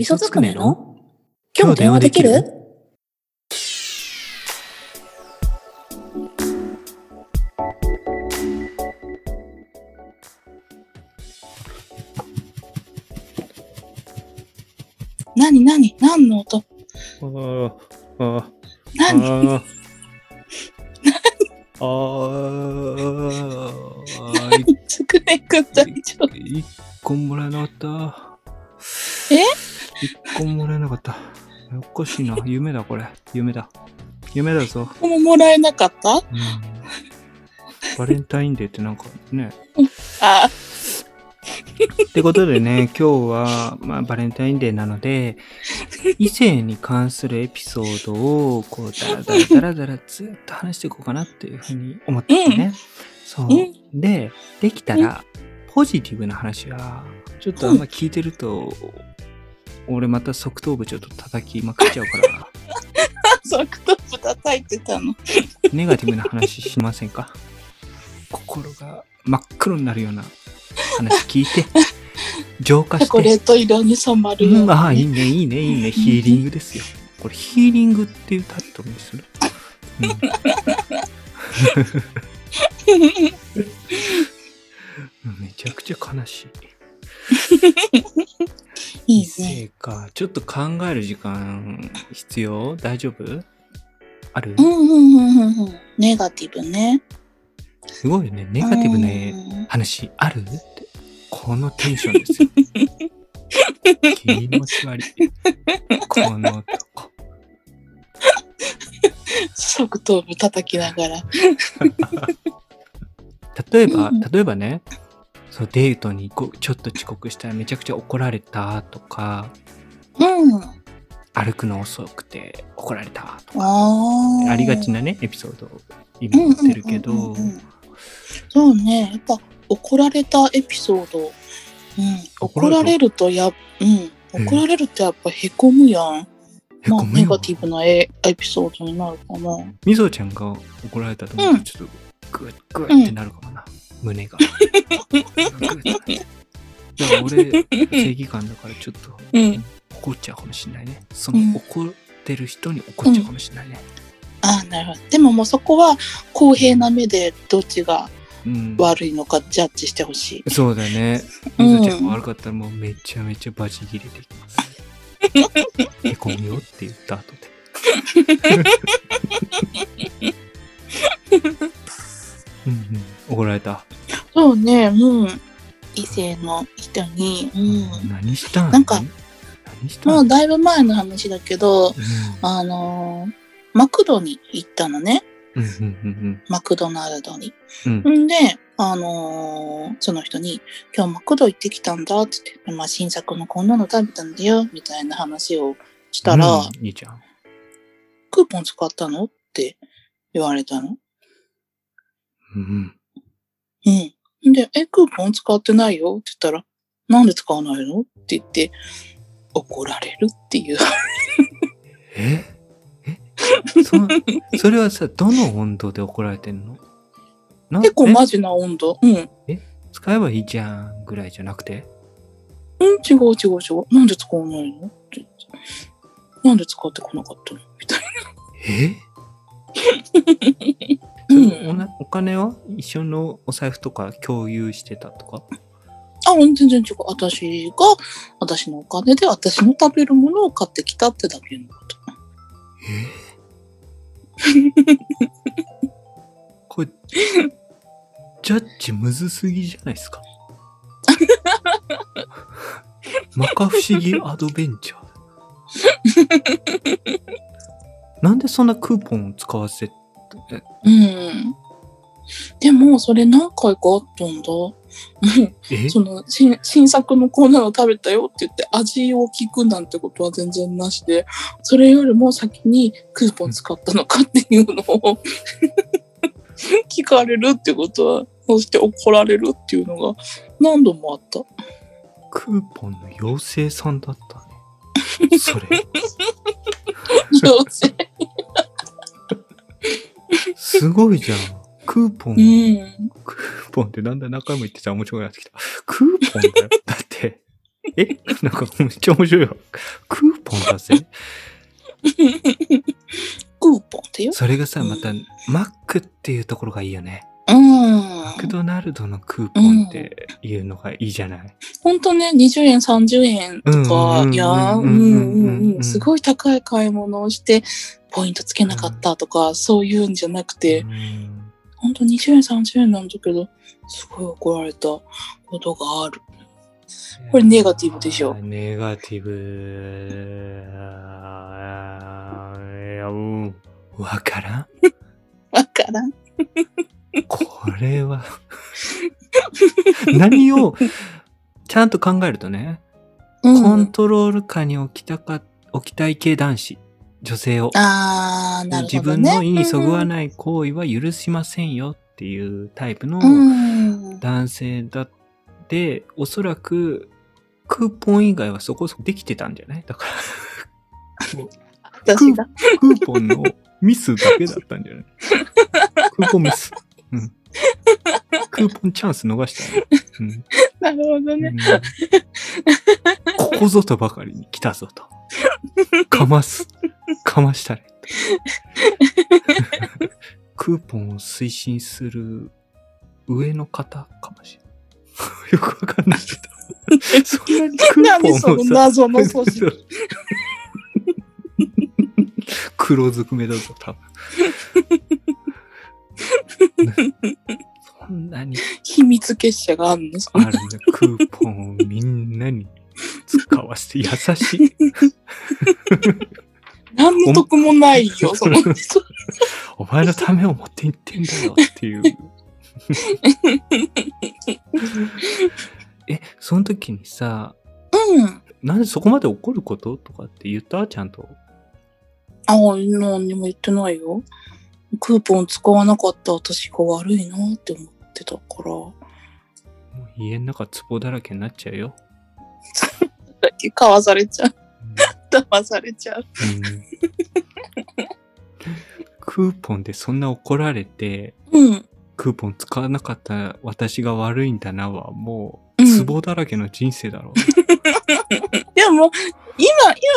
磯つくねの？今日電話できる？なになに何の音？あーあ何？ー、あーあー、つくねくん大丈夫一個もらえなかった。え一個もらえなかった。おかしいな。夢だ、これ。夢だ。夢だぞ。もうもらえなかった？うん。バレンタインデーってなんかね。あってことでね、今日は、まあ、バレンタインデーなので、異性に関するエピソードを、こう、だらだらだらだらずっと話していこうかなっていうふうに思っててね。そうう。んで、できたら、ポジティブな話は、ちょっとあんま聞いてると、俺また側頭部ちょっと叩きまくっちゃうから、ソフト部叩いてたの ネガティブな話しませんか？心が真っ黒になるような話聞いて、浄化して。チョコレート色に染まるよううん、ああ、いいにね、いいね、いいね。ヒーリングですよ。これ、ヒーリングっていうタイトルにする？うん、めちゃくちゃ悲しい。いいね。異性か。ちょっと考える時間必要大丈夫あるうんうんうんうんうんネガティブね。すごいよね。ネガティブな話あるって。このテンションですよ。気持ち悪い。この男。側頭部叩きながら例えば、例えばね、そうデートにこうちょっと遅刻したらめちゃくちゃ怒られたとか、うん。歩くの遅くて怒られたとか、あー。ありがちなね、エピソードを今言ってるけど、うんうんうんうんそうね。やっぱ怒られたエピソード、うん、怒怒られた？られるとや、うん、怒られるとやっぱへこむやん、へこむネガティブなエエピソードになるかな。みぞちゃんが怒られたと思ううん。とちょっとグッグッってなるかもな、胸が。グッグッってでも俺、正義感だからちょっとうん怒っちゃうかもしれないね。そのうん怒ってる人に怒っちゃうかもしれないね。あーなるほどでももうそこは公平な目でどっちがうん。悪いのかジャッジしてほしい、そうだね。うんみぞちゃんが悪かったらもうめちゃめちゃバチ切れてきます。へこむよって言った後で。うんうん、怒られた。そうねうん異性の人に、うん、何したん？なんか何したん？もうだいぶ前の話だけどうん。あのーマクドに行ったのね。マクドナルドに。うん。んで、あのーその人に、今日マクド行ってきたんだって言って、まあ、新作のこんなの食べたんだよ、みたいな話をしたら、うんいいじゃん。クーポン使ったの？って言われたの。うんうん。で、え、クーポン使ってないよ？って言ったら、なんで使わないの？って言って、怒られるっていう。え？え？そそれはさ、どの温度で怒られてんの？結構マジな温度。うん。使えばいいじゃんぐらいじゃなくて？うん、違う違う違う。なんで使わないの？って。なんで使ってこなかったの？みたいえな。うそれおん。なお金は一緒のお財布とか共有してたとか？あ、全然違う。私が、私のお金で私の食べるものを買ってきたってだけのこと。え？これ、ジャッジむずすぎじゃないですか？摩訶不思議？アドベンチャー？なんでそんなクーポンを使わせて、うん。でも、それ何回かあったんだ。その新、新作のこんなの食べたよって言って味を聞くなんてことは全然なしで、それよりも先にクーポン使ったのかっていうのを 聞かれるってことは、そして怒られるっていうのが何度もあった。クーポンの妖精さんだったね。それ。女性すごいじゃん。クーポン、うん。クーポンってなんだ何回も言ってたら面白くなってきた。クーポンだよ。だって、え？なんかめっちゃ面白いわ。クーポンだぜ。クーポンってよ。それがさ、また、マックっていうところがいいよね。うんマ。クドナルドのクーポンっていうのがいいじゃない？ほんとね、20円、30円とか、うんいやー、ううんんうんうんうん、すごい高い買い物をして、ポイントつけなかったとか、そういうんじゃなくて、うんほんと20円、30円なんだけど、すごい怒られたことがある。これネガティブでしょネガティブ。あーいや、うん。わからん？わからん。これは。何を、ちゃんと考えるとね、うんコントロール下に置きたか、置きたい系男子、女性を。あー、なる自ほどね。分の意にそぐわない行為は許しませんよっていうタイプのうん。男性だって、おそらく、クーポン以外はそこそこできてたんじゃない？だから、もう私が。クーポンのミスだけだったんじゃない？クーポンミス。うん。クーポンチャンス逃したね。うんなるほどね。うんここぞとばかりに来たぞと。かます。かましたね。クーポンを推進する上の方かもしれない。よくわかんないけど。そんなにクーポン何そのをさ、謎の組織。黒ずくめだぞ、多分。密結社があるの？ある。クーポンをみんなに使わせて優しい。何の得もないよ、その人。お前のためを持って行ってんだよっていう。え、その時にさ、うん。なんでそこまで怒ることとかって言った？ちゃんと。あ、何にも言ってないよ。クーポン使わなかった私が悪いなって思ってたから。家の中壺だらけになっちゃうよ。だけ買わされちゃう。騙されちゃう。うんクーポンでそんな怒られて、うん。クーポン使わなかった私が悪いんだなは、もううん壺だらけの人生だろ でも、今、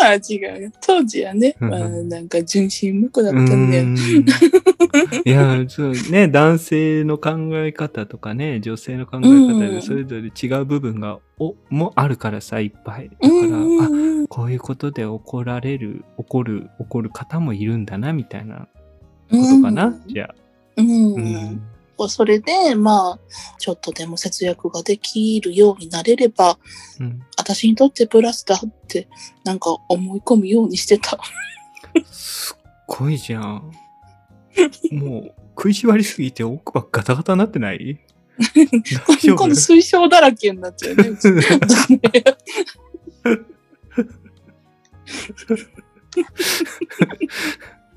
今は違うよ。当時はね、うんまあ、なんか純真無垢だう。ったんだよ。いや、そうね、男性の考え方とかね、女性の考え方うんでそれぞれ違う部分が、お、もあるからさ、いっぱい。だから、あ、うん。こういうことで怒られる、怒る、怒る方もいるんだな、みたいなことかな、じゃあ。うん。うん。それで、まあ、ちょっとでも節約ができるようになれれば、うん。私にとってプラスだって、なんか思い込むようにしてた。すっごいじゃん。もう、食いしばりすぎて奥歯ガタガタになってない？今度水晶だらけになっちゃうね。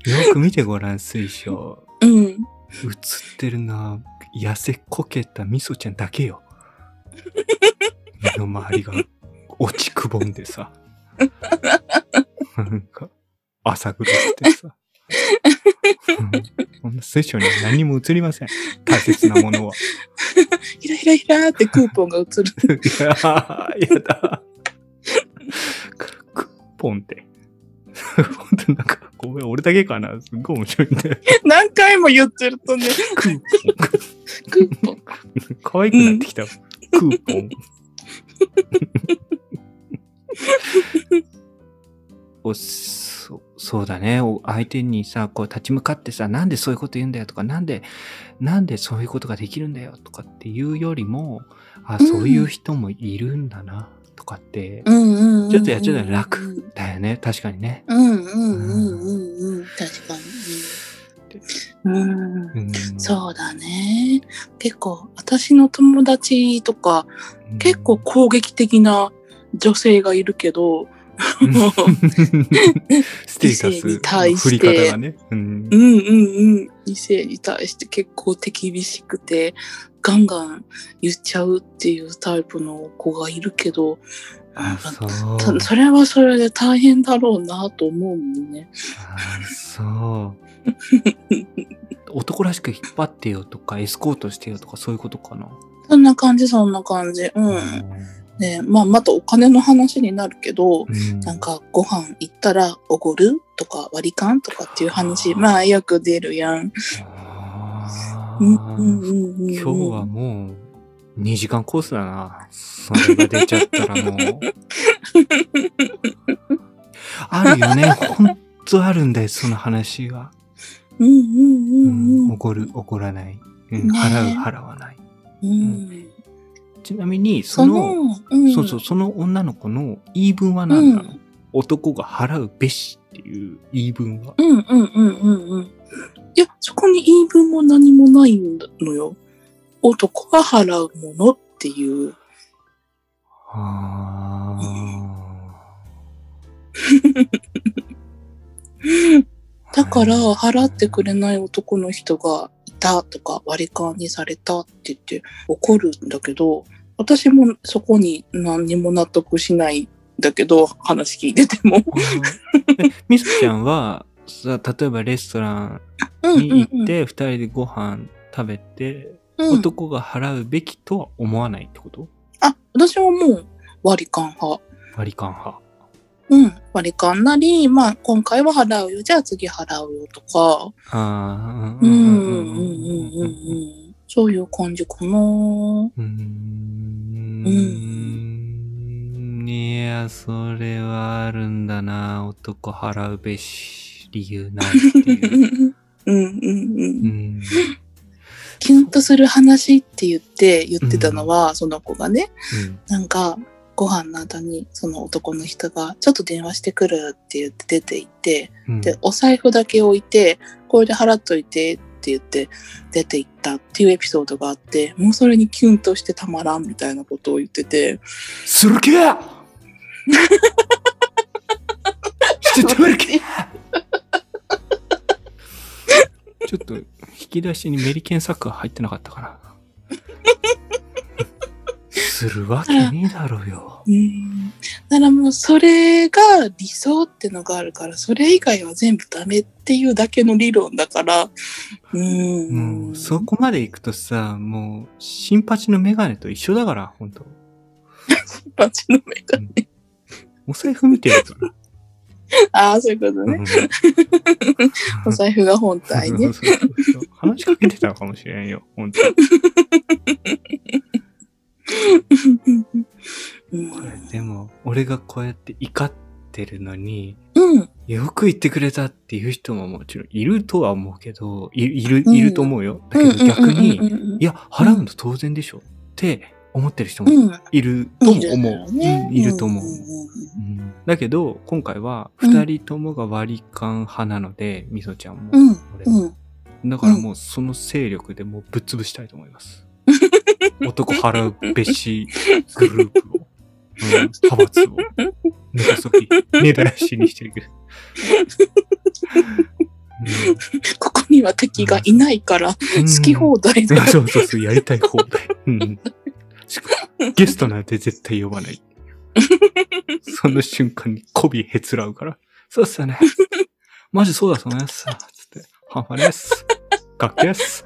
よく見てごらん、水晶。うん。映ってるのは、痩せこけたみそちゃんだけよ。目の周りが落ちくぼんでさ。なんか、朝黒くてさ。うんこんな水晶には何も映りません。大切なものは。ひらひらひらってクーポンが映る。いやーやだ。クッポンって。本当なんか、ごめん、俺だけかな。すっごい面白いんだよ。何回も言ってるとね、クークーポン。ポン。可愛くなってきた。クーポン。おそそうだね。お相手にさ、こう立ち向かってさ、なんでそういうこと言うんだよとか、なんで、なんでそういうことができるんだよとかっていうよりも、あ、うんそういう人もいるんだな、とかって。ちょっとやっちゃったら楽だよね。確かにね。うんうんうんうんうん。確かに。うん。うん、そうだね。結構、私の友達とか、うん結構攻撃的な女性がいるけど、ステータ異性にス対の振りして方がね。うんうんうんうん。異性に対して結構手厳しくて、ガンガン言っちゃうっていうタイプの子がいるけど、あ、そそれはそれで大変だろうなと思うもんね。あそう。男らしく引っ張ってよとか、エスコートしてよとか、そういうことかな？そんな感じ、そんな感じ。うん。ねまあ、またお金の話になるけど、うんなんかご飯行ったらおごるとか割り勘とかっていう話、まあよく出るやん。あうんうんーうんうんうん今日はもう2時間コースだな。それが出ちゃったらもう。あるよね。ほんとあるんだよ、その話は。うんうんううんうん。怒る、怒らない。うん、ね払う、払わない。うん。ちなみに、そその、の、うんそうそう、その女の子の言い分は何なの、うん男が払うべしっていう言い分は？うんうんうんうんうん。いや、そこに言い分も何もないのよ。男が払うものっていう。あだから、はい払ってくれない男の人がいたとか、割り勘にされたって言って怒るんだけど、私もそこに何にも納得しないんだけど、話聞いてても。みそちゃんは、さ、例えばレストランうんに行って、二人でご飯食べて、うんうん、男が払うべきとは思わないってこと？あ、私はもう割り勘派。割り勘派。うん。割り勘なり、まあ、今回は払うよ。じゃあ次払うよとか。ああ、うん、うん、うん、うん、うん。そういう感じかな。うーん。いや、それはあるんだな。男払うべし、理由ないっていう。うん、うん、う。うんん。キュンとする話って言って、言ってたのは、その子がね、うん。なんか、ご飯の後に、その男の人が、ちょっと電話してくるって言って出て行って、うんで、お財布だけ置いて、これで払っといてって言って出て行ったっていうエピソードがあって、もうそれにキュンとしてたまらんみたいなことを言ってて、するけし てたまるけちょっと、引き出しにメリケンサッカー入ってなかったかな。するわけねえだろうよ。うん。だからもうそれが理想ってのがあるから、それ以外は全部ダメっていうだけの理論だから、うん。もう、そこまで行くとさ、もう、新八のメガネと一緒だから、ほんと。バチの目が。お財布見てるから。ああ、そういうことね。うんお財布が本体ねそう。そうそうそう話しかけてたのかもしれんよ、ほんと。うんこれでも、俺がこうやって怒ってるのに、うん。よく言ってくれたっていう人ももちろんいるとは思うけど、いいる、うんいると思うよ。だけど逆に、にいや、払うの当然でしょって思ってる人もうん。いると思う。だろねうんいると思う。んんうんだけど、今回はうん二人ともが割り勘派なので、みそちゃんも。だからもうその勢力でもうぶっ潰したいと思います。男払うべしグループを、うん、派閥を、根こそぎ、根絶やしにしていく。ここには敵がいないから、うん好き放題だ。そうそうそう、やりたい放題。うん、ゲストなんて絶対呼ばない。その瞬間に媚びへつらうから。そうっすよね。マジそうだそうです。つって、ハンファです。かっけっす。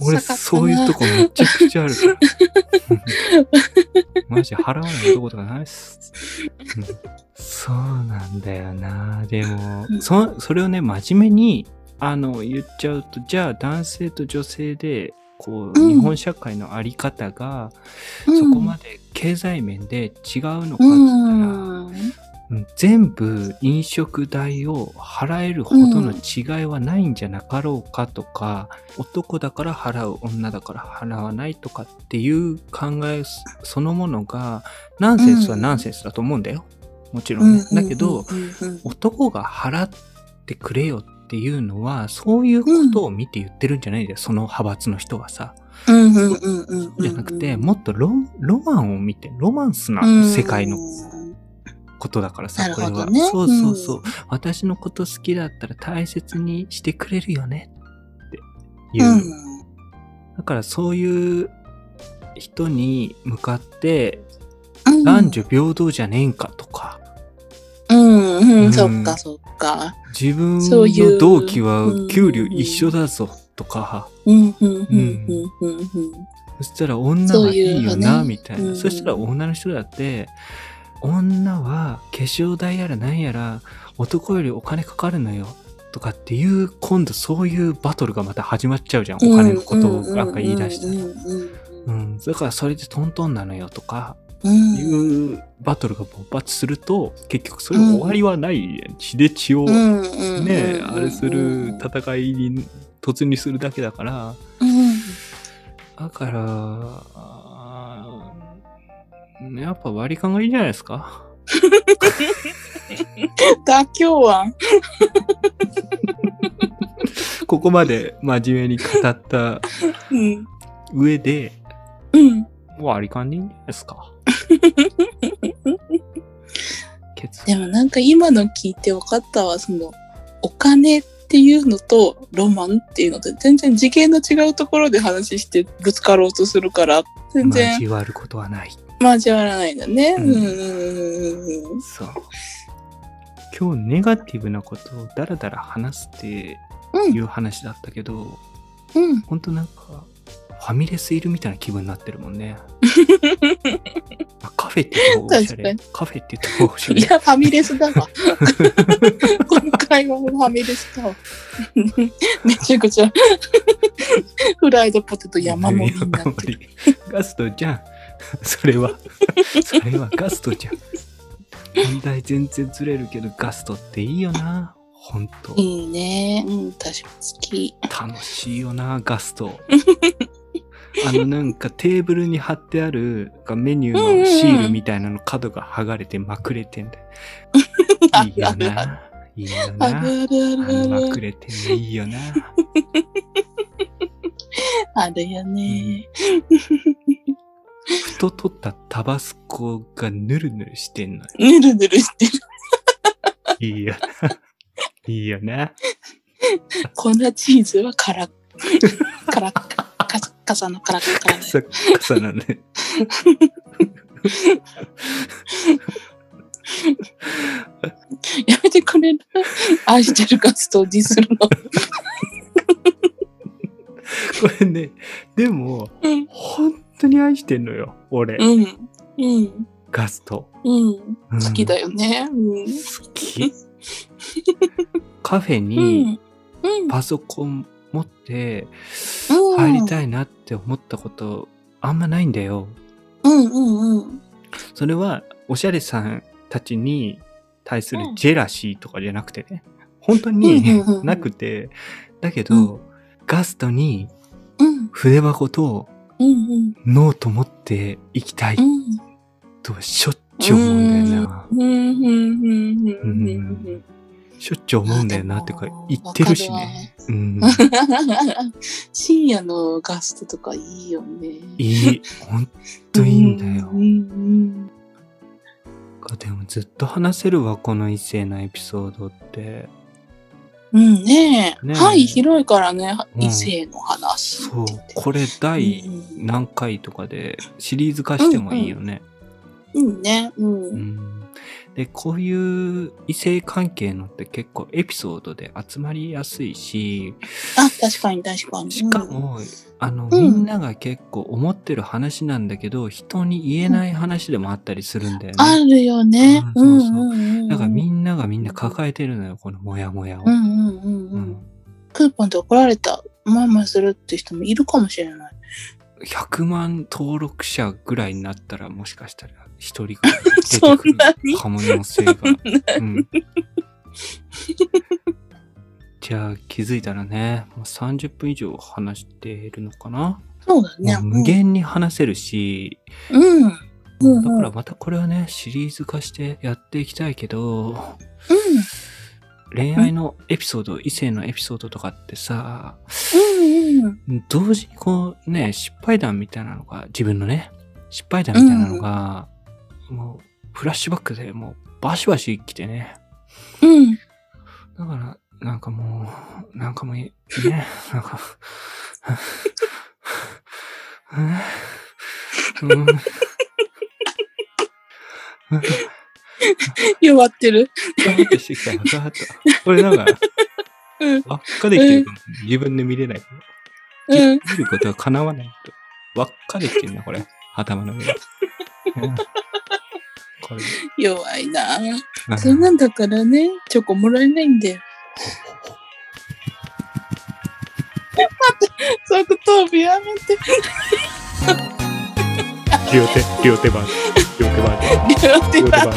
俺、そういうとこめちゃくちゃあるから。マジ払わないとことかないっす。うんそうなんだよな。でも、うんそ、それをね、真面目に、あの、言っちゃうと、じゃあ男性と女性で、こう、うん日本社会のあり方が、うんそこまで経済面で違うのかっつったら、うん。うん全部飲食代を払えるほどの違いはないんじゃなかろうかとか、男だから払う女だから払わないとかっていう考えそのものがナンセンスはナンセンスだと思うんだよ。もちろんね。だけど、うん男が払ってくれよっていうのはそういうことを見て言ってるんじゃないんだよ。その派閥の人はさ。うんうんうんうんうん。じゃなくて、もっとロロマンを見て、ロマンスな世界のことだからさ、これは。ねそうそうそう、私のこと好きだったら大切にしてくれるよねっていう。うん。だからそういう人に向かって、うん。男女平等じゃねえんかとか、うんううんん、そっかそっか。自分そういうの同期はうん給料一緒だぞとか、うんうんうんうん。そしたら女はいいよな、みたいな。うんそしたら女の人だって、女は化粧代やら何やら男よりお金かかるのよ。とかっていう、今度そういうバトルがまた始まっちゃうじゃん。お金のことをなんか言い出して。うんうんうん。だからそれでトントンなのよとか、うんいうバトルが勃発すると、結局それ終わりはない。血で血をね、うんあれする戦いに突入するだけだから、うんだから、やっぱ割り勘がいいんじゃないですか。妥協案ここまで真面目に語ったうん。上で、うん。割り勘でいいんじゃないですか。結でもなんか今の聞いて分かったわそのお金っていうのとロマンっていうのと全然次元の違うところで話してぶつかろうとするから全然交わることはない。交わらないんだね。ううんんうんそう。今日ネガティブなことをダラダラ話すってうんいう話だったけど、うんほんとなんか、ファミレスいるみたいな気分になってるもんね。あカフェって言ったおしゃれ？カフェって言ったおしゃれ？いや、ファミレスだわ。今回はファミレスだわ。めちゃくちゃ、フライドポテト山盛りになってる。ガストじゃん。それは、それはガストじゃん。問題全然ずれるけど、ガストっていいよな。ほんと。いいね。うん、私も好き。楽しいよな、ガスト。あのなんかテーブルに貼ってあるメニューのシールみたいなの角が剥がれてまくれてんだよ。いいよな。いいよあな。るあるあるあまるくれてんのいいよな。あるよね。ふと取ったタバスコがヌルヌルしてんのよ。ぬるぬるしてる。いいよな。いいよな。粉チーズはカラッ、カサのカラッカラカサカサなね。やめてくれる？愛してるガストをディスるの。これね、でも、うん。本当に愛してんのよ。俺、うん。うん。ガスト。うん。うん好きだよね。うん。好き。カフェうに。パソコン持ってうん。入りたいなって思ったことあんまないんだよ。うんうんうん。それはおしゃれさんたちに対するうん。ジェラシーとかじゃなくてね。本当になくて。だけど、ガストにうん。筆箱とノート持って行きたいうん。とはしょっちゅう思うんだよな。しょっちゅう思うんだよなってか言ってるしね。うん。深夜のガストとかいいよね。いい。ほんといいんだよう。んうんでもずっと話せるわ、この異性のエピソードって。うんねえ。ねえはい、広いからね、うん異性の話そう。これ第うん何回とかでシリーズ化してもいいよね。うんね。うん。うんで、こういう異性関係のって結構エピソードで集まりやすいし、あ、確かに確かに。しかも、あの、うんみんなが結構思ってる話なんだけど、人に言えない話でもあったりするんだよね。あるよね。ううんんそうそううんうん。だからみんながみんな抱えてるのよ、このモヤモヤを。うんうんうんううんん。クーポンで怒られたまんまするって人もいるかもしれない。100万登録者ぐらいになったらもしかしたら一人ぐらい出てそんくるなに可能性が。うん、じゃあ気づいたらね、もう30分以上話しているのかな、そうだね。もう無限に話せるし、うん。うん。うんだからまたこれはね、シリーズ化してやっていきたいけど、恋愛のエピソード、異性のエピソードとかってさ、うん。うん。同時にこうね、失敗談みたいなのが、自分のね、失敗談みたいなのが、もう、フラッシュバックでもう、バシバシ来てね。うん。だから、なんかもう、なんかもういい、ね、なんか、弱ってる。ガーッとしてきたなんか、うん。悪化できてるかも。自分で見れないから。うん。見ることは叶わないと。輪っかてんな、これ。頭の上。うんこれ。弱いなうんそんなんだからね、チョコもらえないんだよ。即答弁やめて。両手、両手バージョン。両手バージョン。両手バ